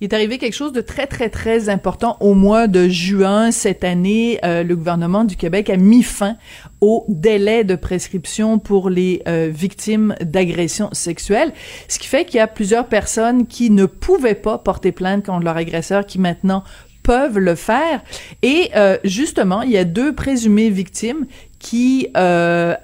Il est arrivé quelque chose de très, très, très important au mois de juin cette année. Euh, le gouvernement du Québec a mis fin au délai de prescription pour les euh, victimes d'agressions sexuelles, ce qui fait qu'il y a plusieurs personnes qui ne pouvaient pas porter plainte contre leur agresseur qui maintenant peuvent le faire. Et euh, justement, il y a deux présumées victimes qui euh,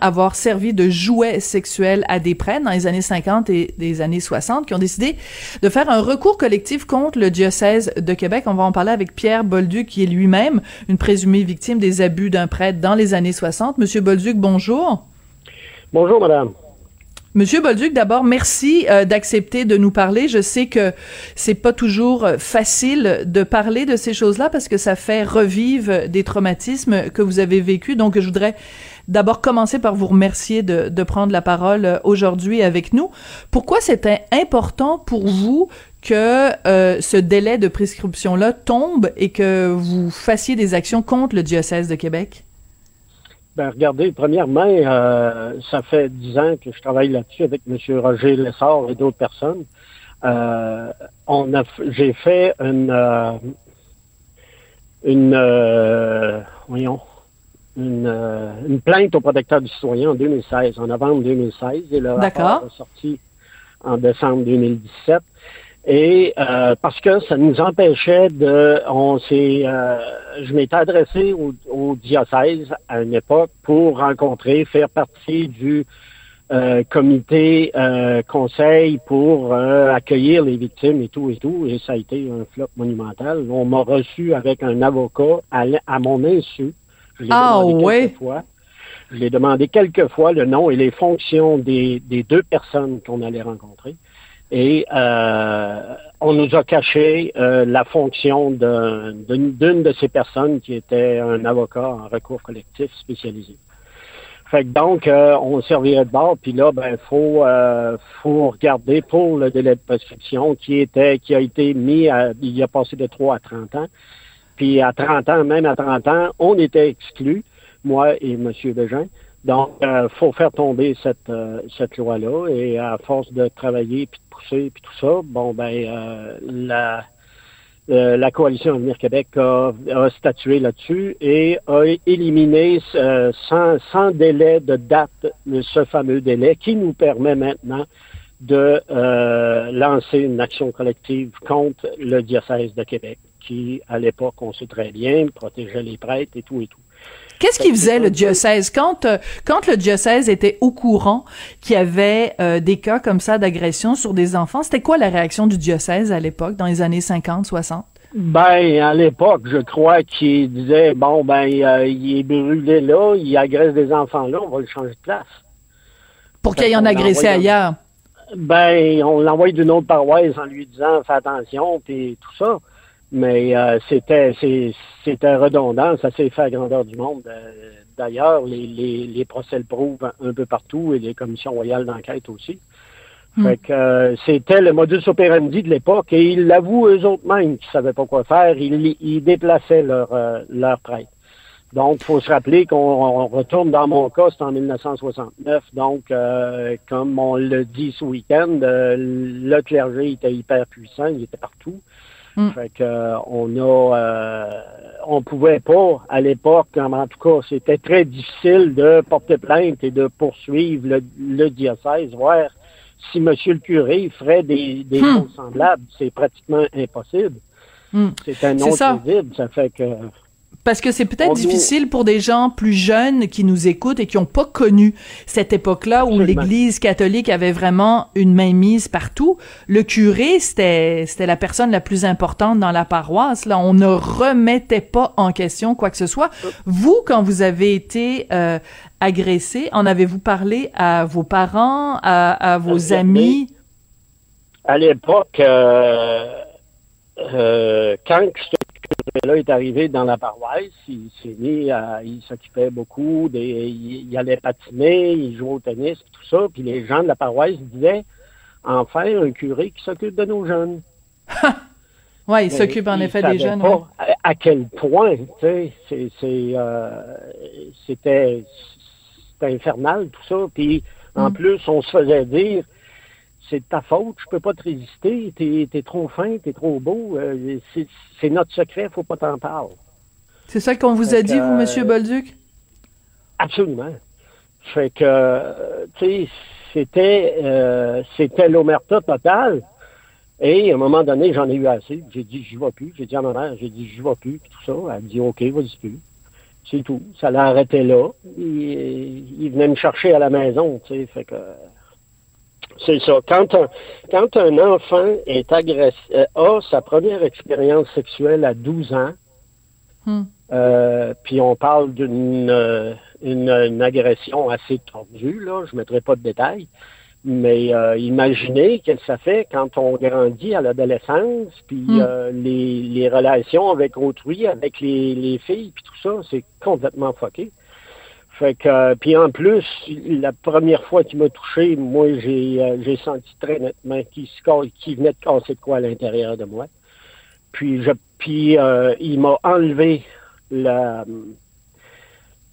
avoir servi de jouet sexuel à des prêtres dans les années 50 et des années 60, qui ont décidé de faire un recours collectif contre le diocèse de Québec. On va en parler avec Pierre Bolduc, qui est lui-même une présumée victime des abus d'un prêtre dans les années 60. Monsieur Bolduc, bonjour. Bonjour, madame. Monsieur Bolduc, d'abord, merci euh, d'accepter de nous parler. Je sais que c'est pas toujours euh, facile de parler de ces choses-là parce que ça fait revivre des traumatismes que vous avez vécus. Donc, je voudrais d'abord commencer par vous remercier de, prendre la parole euh, aujourd'hui avec nous. Pourquoi c'était important pour vous que ce délai de prescription-là tombe et que vous fassiez des actions contre le diocèse de Québec? Ben, regardez, premièrement, euh, ça fait dix ans que je travaille là-dessus avec M. Roger Lessard et d'autres personnes. Euh, on a, j'ai fait une, euh, une, euh, voyons, une, euh, une, plainte au protecteur du citoyen en 2016, en novembre 2016, et le rapport est sorti en décembre 2017. Et euh, parce que ça nous empêchait de, on s'est, euh, je m'étais adressé au, diocèse à une époque pour rencontrer, faire partie du euh, comité conseil pour accueillir les victimes et tout et tout. Et ça a été un flop monumental. On m'a reçu avec un avocat à, à mon insu. Je l'ai ah ouais. Fois. Je l'ai demandé quelques fois le nom et les fonctions des, des deux personnes qu'on allait rencontrer. Et euh, on nous a caché euh, la fonction d'une de, ces personnes qui était un avocat en recours collectif spécialisé. Fait que donc, euh, on servirait de bord, puis là, ben, faut, faut regarder pour le délai de prescription qui était, qui a été mis à, il a passé de 3 à 30 ans. Puis à 30 ans, même à 30 ans, on était exclus, moi et M. Bégin. Donc, il euh, faut faire tomber cette, euh, cette loi-là. Et à force de travailler, puis de pousser, puis tout ça, bon, ben, euh, la, la coalition Avenir Québec a, statué là-dessus et a éliminé sans, sans délai de date ce fameux délai qui nous permet maintenant de lancer une action collective contre le diocèse de Québec, qui, à l'époque, on sait très bien, protégeait les prêtres et tout et tout. Qu'est-ce qu'il faisait le diocèse? Quand euh, quand le diocèse était au courant qu'il y avait euh, des cas comme ça d'agression sur des enfants C'était quoi la réaction du diocèse à l'époque, dans les années 50, 60 ben, à l'époque, je crois qu'il disait bon ben euh, il est brûlé là, il agresse des enfants là, on va le changer de place. Pour qu'il y en agressé ailleurs. Ben, on l'envoie d'une autre paroisse en lui disant fais attention puis tout ça. Mais euh, c'était c'était redondant, ça s'est fait à grandeur du monde. Euh, d'ailleurs, les, les, les, procès le prouvent un peu partout et les commissions royales d'enquête aussi. Hmm. Fait que euh, c'était le modus operandi de l'époque et ils l'avouent eux autres mêmes qu'ils savaient pas quoi faire. Ils, ils déplaçaient leur leur prêtre. Donc, il faut se rappeler qu'on retourne dans mon cas, c'est en 1969. Donc, comme on le dit ce week-end, le clergé était hyper puissant, il était partout. Mm. Fait que euh, on a euh, on pouvait pas à l'époque, en tout cas, c'était très difficile de porter plainte et de poursuivre le, diocèse, voir si Monsieur le curé ferait des, des hmm. choses semblables. C'est pratiquement impossible. Mm. C'est un nom ça. Ça fait que parce que c'est peut-être difficile pour des gens plus jeunes qui nous écoutent et qui n'ont pas connu cette époque-là où l'Église catholique avait vraiment une main mise partout. Le curé, c'était la personne la plus importante dans la paroisse. Là, on ne remettait pas en question quoi que ce soit. Vous, quand vous avez été euh, agressé, en avez-vous parlé à vos parents, à, vos amis? À l'époque, euh, euh, quand là est arrivé dans la paroisse, il s'est mis à, il s'occupait beaucoup, des, il, allait patiner, il jouait au tennis, tout ça, puis les gens de la paroisse disaient, enfin, un curé qui s'occupe de nos jeunes. oui, il s'occupe en effet des jeunes. Pas à, quel point, tu sais, c'est, euh, c'était, infernal tout ça, puis en hmm. plus, on se faisait dire, c'est ta faute, je peux pas te résister, t'es es trop fin, t'es trop beau, euh, c'est notre secret, faut pas t'en parler. C'est ça qu'on vous a dit, vous, Monsieur Bolduc? Absolument. Fait que, tu sais, c'était euh, c'était l'omerta totale. Et à un moment donné, j'en ai eu assez. J'ai dit, j'y vais plus. J'ai dit à ma mère, j'ai dit, j'y vais plus, puis tout ça. Elle a dit, OK, vas-y plus. C'est tout. Ça l'a arrêté là. Il, il, venait me chercher à la maison, tu sais. Fait que c'est ça. Quand un, quand un enfant est agressif, euh, a sa première expérience sexuelle à 12 ans, hmm. euh, puis on parle d'une euh, une, agression assez tordue, là, je ne mettrai pas de détails, mais euh, imaginez que ça fait quand on grandit à l'adolescence, puis hmm. euh, les, les, relations avec autrui, avec les, les filles, puis tout ça, c'est complètement fucké. Fait que, puis en plus, la première fois qu'il m'a touché, moi, j'ai, euh, senti très nettement qu'il, venait de casser de quoi à l'intérieur de moi. Puis, je, puis il m'a enlevé la,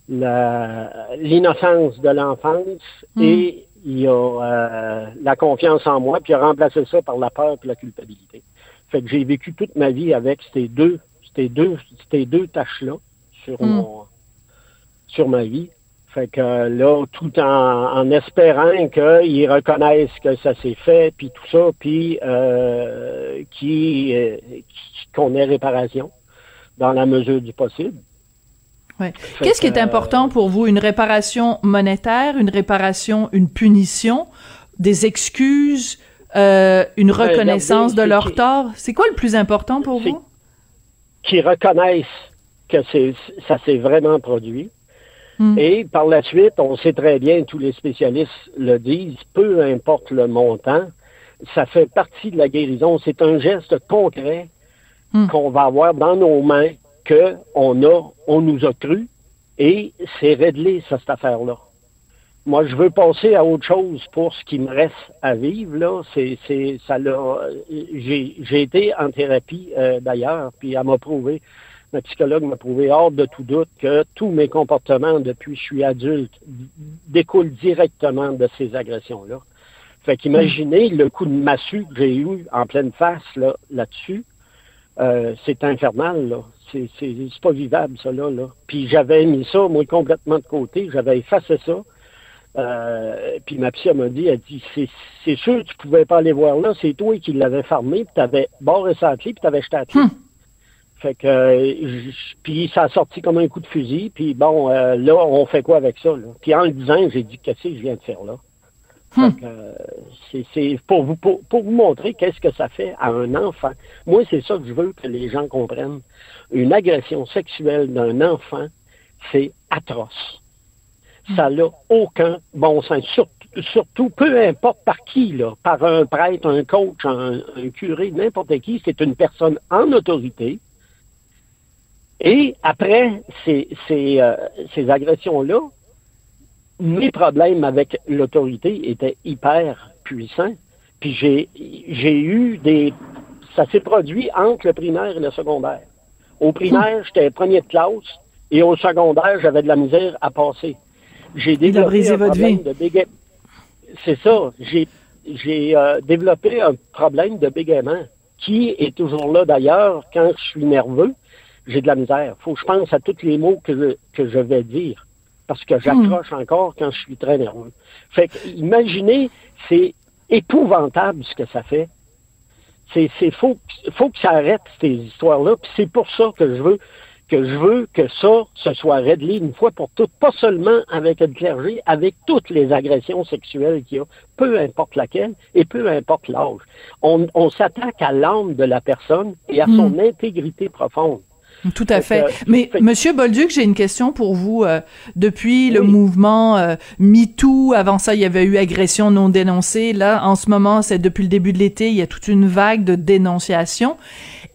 l'innocence de l'enfance hmm. et il a euh, la confiance en moi, puis il a remplacé ça par la peur et la culpabilité. Fait que j'ai vécu toute ma vie avec ces deux, ces deux, ces deux tâches-là sur hmm. mon, sur ma vie. Fait que là, tout en, espérant qu'ils reconnaissent que ça s'est fait, puis tout ça, puis euh, euh qu'on ait réparation dans la mesure du possible. Qu'est-ce qui est important pour vous? Une réparation monétaire, une réparation, une punition, des excuses, euh, une reconnaissance de leur tort? C'est quoi le plus important pour vous? Qu'ils reconnaissent que ça s'est vraiment produit. Hmm. Et par la suite, on sait très bien, tous les spécialistes le disent, peu importe le montant, ça fait partie de la guérison. C'est un geste concret hmm. qu'on va avoir dans nos mains qu'on a, on nous a cru et c'est réglé, ça, cette affaire-là. Moi, je veux passer à autre chose pour ce qui me reste à vivre, là. C'est, c'est, ça l'a, j'ai, j'ai été en thérapie, euh, d'ailleurs, puis elle m'a prouvé, ma psychologue m'a prouvé hors de tout doute que tous mes comportements depuis que je suis adulte découlent directement de ces agressions-là. Fait qu'imaginez le coup de massue que j'ai eu en pleine face, là, là-dessus. Euh, c'est infernal, là. C'est, pas vivable, ça, là, là. Puis j'avais mis ça, moi, complètement de côté. J'avais effacé ça. Euh, puis ma psy m'a dit, elle dit, c'est, sûr tu pouvais pas aller voir là, c'est toi qui l'avais fermé, puis t'avais barré sa clé, puis t'avais jeté la clé. Hum. Fait que, puis ça a sorti comme un coup de fusil, puis bon, euh, là, on fait quoi avec ça, là? Puis en le disant, j'ai dit, qu'est-ce que je viens de faire là? Hmm. C'est pour vous, pour, vous montrer qu'est-ce que ça fait à un enfant. Moi, c'est ça que je veux que les gens comprennent. Une agression sexuelle d'un enfant, c'est atroce. Ça n'a aucun bon sens. Surtout, peu importe par qui, là, par un prêtre, un coach, un, curé, n'importe qui, c'est une personne en autorité. Et après ces, ces, euh, ces agressions-là, mes problèmes avec l'autorité étaient hyper puissants. Puis j'ai, j'ai eu des... Ça s'est produit entre le primaire et le secondaire. Au primaire, j'étais premier de classe et au secondaire, j'avais de la misère à passer. J'ai développé un problème de bégaiement. C'est ça. J'ai, j'ai euh, développé un problème de bégaiement qui est toujours là d'ailleurs quand je suis nerveux. J'ai de la misère. Faut que je pense à tous les mots que je, que je vais dire parce que j'accroche encore quand je suis très nerveux. Fait que, imaginez, c'est épouvantable ce que ça fait. C'est, c'est faut, faut que ça arrête ces histoires-là. Puis c'est pour ça que je veux que je veux que ça se soit réglé une fois pour toutes, pas seulement avec le clergé, avec toutes les agressions sexuelles qu'il y a, peu importe laquelle et peu importe l'âge. On, on s'attaque à l'âme de la personne et à son hmm. intégrité profonde. Tout à fait. Mais Monsieur Bolduc, j'ai une question pour vous. Euh, depuis le mouvement euh, MeToo, avant ça, il y avait eu agression non dénoncée. Là, en ce moment, c'est depuis le début de l'été, il y a toute une vague de dénonciation.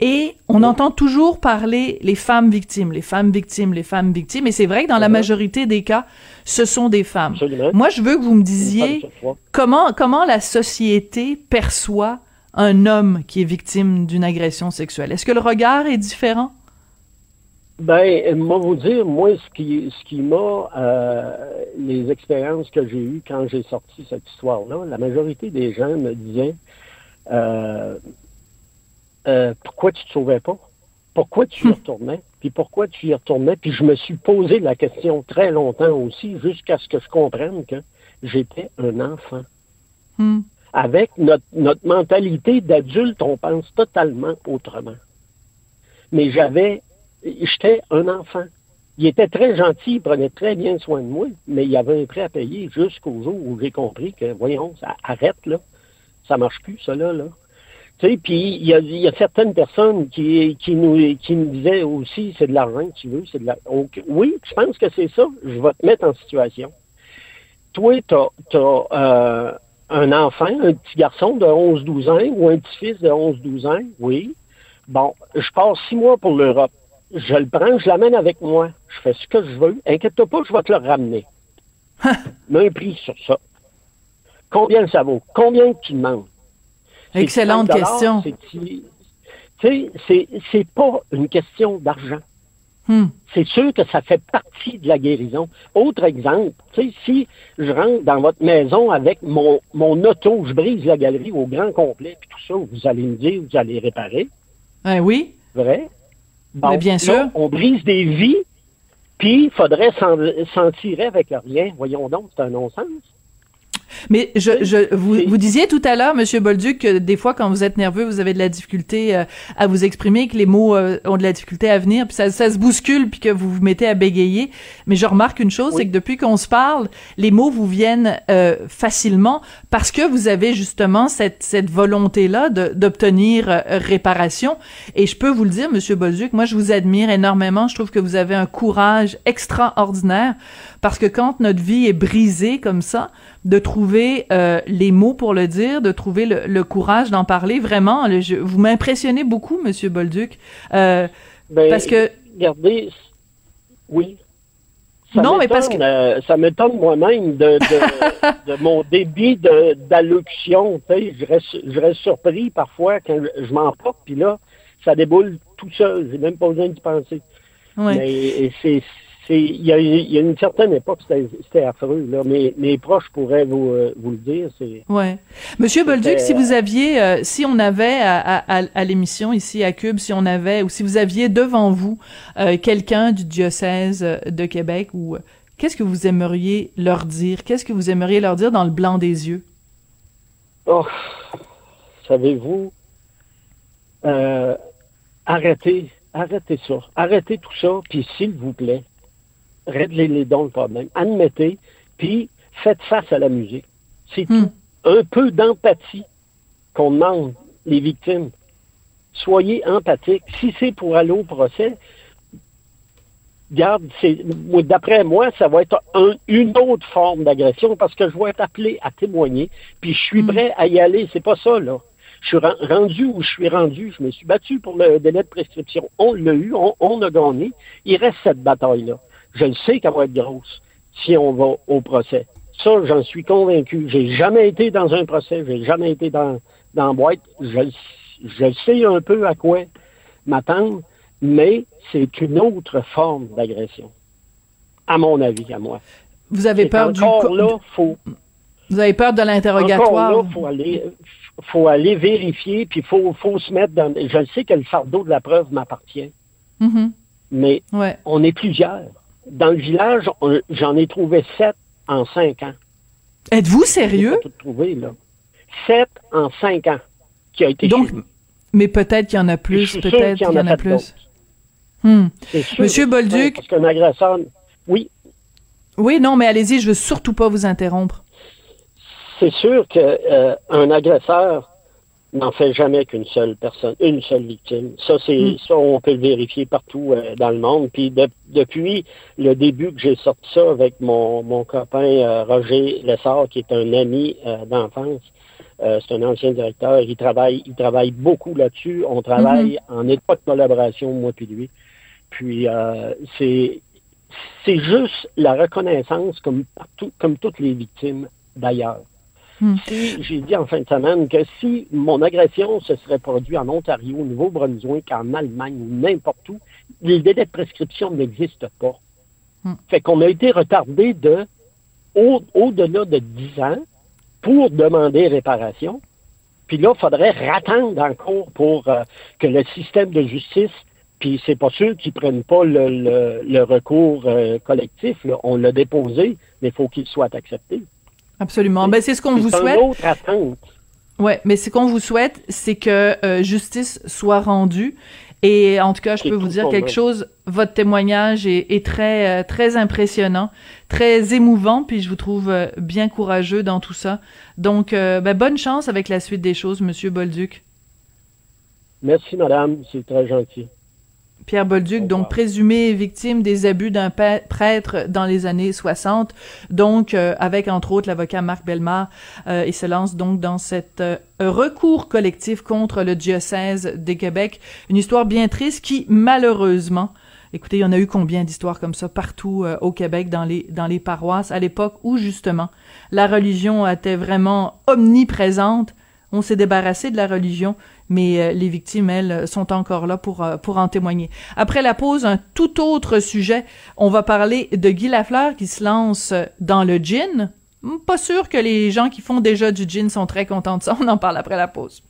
Et on entend toujours parler les femmes victimes, les femmes victimes, les femmes victimes. Et c'est vrai que dans la uh-huh. majorité des cas, ce sont des femmes. Moi, je veux que vous me disiez comment comment la société perçoit un homme qui est victime d'une agression sexuelle. Est-ce que le regard est différent? Ben, moi vous dire, moi, ce qui, ce qui m'a, euh, les expériences que j'ai eues quand j'ai sorti cette histoire-là, la majorité des gens me disaient, euh, euh, pourquoi tu te sauvais pas? Pourquoi tu y hmm. retournais? Puis pourquoi tu y retournais? Puis je me suis posé la question très longtemps aussi, jusqu'à ce que je comprenne que j'étais un enfant. Hmm. Avec notre, notre mentalité d'adulte, on pense totalement autrement. Mais j'avais j'étais un enfant. Il était très gentil, il prenait très bien soin de moi, mais il y avait un prêt à payer jusqu'au jour où j'ai compris que, voyons, ça arrête, là. Ça marche plus, ça, là, là. Tu sais, puis il y a, certaines personnes qui, qui, nous, qui nous disaient aussi, c'est de l'argent que tu veux, c'est de la... oui, je pense que c'est ça. Je vais te mettre en situation. Toi, tu as, euh, un enfant, un petit garçon de 11-12 ans ou un petit-fils de 11-12 ans, oui. Bon, je passe six mois pour l'Europe je le prends, je l'amène avec moi. Je fais ce que je veux. Inquiète-toi pas, je vais te le ramener. Mets un prix sur ça. Combien ça vaut? Combien tu demandes? Excellente question. Tu sais, c'est pas une question d'argent. Hmm. C'est sûr que ça fait partie de la guérison. Autre exemple, si je rentre dans votre maison avec mon, mon auto, je brise la galerie au grand complet, puis tout ça, vous allez me dire, vous allez réparer. Ben oui. Vrai? Mais bien sûr. on brise des vies, puis il faudrait s'en tirer avec rien. Voyons donc, c'est un non-sens. Mais je, je vous, vous disiez tout à l'heure, Monsieur Bolduc, que des fois, quand vous êtes nerveux, vous avez de la difficulté euh, à vous exprimer, que les mots euh, ont de la difficulté à venir, puis ça, ça, se bouscule, puis que vous vous mettez à bégayer. Mais je remarque une chose, c'est que depuis qu'on se parle, les mots vous viennent euh, facilement parce que vous avez justement cette, cette volonté-là d'obtenir réparation. Et je peux vous le dire, Monsieur Bolduc, moi, je vous admire énormément. Je trouve que vous avez un courage extraordinaire parce que quand notre vie est brisée comme ça, de trouver euh, les mots pour le dire, de trouver le, courage d'en parler. Vraiment, vous m'impressionnez beaucoup, Monsieur Bolduc, euh, ben, parce que. Regardez, oui. non, mais parce que euh, ça m'étonne moi-même de, de, mon débit d'allocution. Je reste, je reste surpris parfois quand je, m'en porte, puis là, ça déboule tout seul. J'ai même pas besoin d'y penser. Ouais. Mais c'est il y, a, une certaine époque, c'était affreux. Là. Mes, mes proches pourraient vous, euh, vous le dire. Ouais. Monsieur Bolduc, si vous aviez, euh, si on avait à, à, à l'émission ici à Cube, si on avait, ou si vous aviez devant vous euh, quelqu'un du diocèse de Québec, ou qu'est-ce que vous aimeriez leur dire? Qu'est-ce que vous aimeriez leur dire dans le blanc des yeux? Oh, savez-vous, arrêtez, arrêtez ça, arrêtez tout ça, puis s'il vous plaît, réglez-les donc le problème. Admettez, puis faites face à la musique. C'est hmm. tout. Un peu d'empathie qu'on demande les victimes. Soyez empathiques. Si c'est pour aller au procès, garde, d'après moi, ça va être une autre forme d'agression parce que je vais être appelé à témoigner, puis je suis hmm. prêt à y aller. C'est pas ça, là. Je suis rendu où je suis rendu. Je me suis battu pour le délai de prescription. On l'a eu, on, on a gagné. Il reste cette bataille-là je le sais qu'elle va être grosse si on va au procès. Ça, j'en suis convaincu. J'ai jamais été dans un procès, j'ai jamais été dans, dans boîte. Je, je sais un peu à quoi m'attendre, mais c'est une autre forme d'agression. À mon avis, à moi. Vous avez peur du là, faut Vous avez peur de l'interrogatoire? Là, faut aller faut aller vérifier puis faut faut se mettre dans je sais que le fardeau de la preuve m'appartient. Mm-hmm. Mais on est plusieurs dans le village, j'en ai trouvé sept en cinq ans. Êtes-vous sérieux? Tout trouvé, là. Sept en cinq ans qui a été Donc, mais peut-être qu'il y en a plus, peut-être qu'il y, en a, plus. Hmm. Monsieur Bolduc? Parce qu'un agresseur, oui. Oui, non, mais allez-y, je veux surtout pas vous interrompre. C'est sûr qu'un euh, agresseur n'en fait jamais qu'une seule personne, une seule victime. Ça, c'est hmm. ça, on peut le vérifier partout euh, dans le monde. Puis depuis le début que j'ai sorti ça avec mon, mon copain euh, Roger Lessard, qui est un ami euh, d'enfance, c'est un ancien directeur, il travaille, il travaille beaucoup là-dessus. On travaille hmm. en étroite collaboration, moi puis lui. Puis c'est c'est juste la reconnaissance comme partout, comme toutes les victimes d'ailleurs. Hmm. j'ai dit en fin de semaine que si mon agression se serait produite en Ontario, au Nouveau-Brunswick, en Allemagne ou n'importe où, les délais de prescription n'existent pas. Hmm. Fait qu'on a été retardé de au- au-delà de 10 ans pour demander réparation. Puis là, il faudrait attendre encore pour euh, que le système de justice, puis c'est pas sûr qu'ils prennent pas le, le- le recours euh, collectif. là. On l'a déposé, mais il faut qu'il soit accepté. Absolument. Ben, c'est ce qu'on vous souhaite. autre attente. Ouais, mais ce qu'on vous souhaite, c'est que euh, justice soit rendue. Et en tout cas, je peux vous dire quelque chose. Votre témoignage est, est très euh, très impressionnant, très émouvant, puis je vous trouve euh, bien courageux dans tout ça. Donc, ben, bonne chance avec la suite des choses, Monsieur Bolduc. Merci, madame. C'est très gentil. Pierre Bolduc, donc présumé victime des abus d'un prêtre dans les années 60, donc euh, avec entre autres l'avocat Marc Bellemare, euh, il se lance donc dans cet euh, recours collectif contre le diocèse de Québec, une histoire bien triste qui malheureusement Écoutez, il y en a eu combien d'histoires comme ça partout euh, au Québec dans les dans les paroisses à l'époque où justement la religion était vraiment omniprésente. On s'est débarrassé de la religion, mais euh, les victimes, elles, sont encore là pour, euh, pour en témoigner. Après la pause, un tout autre sujet. On va parler de Guy Lafleur qui se lance dans le gin. Pas sûr que les gens qui font déjà du gin sont très contents de ça. On en parle après la pause.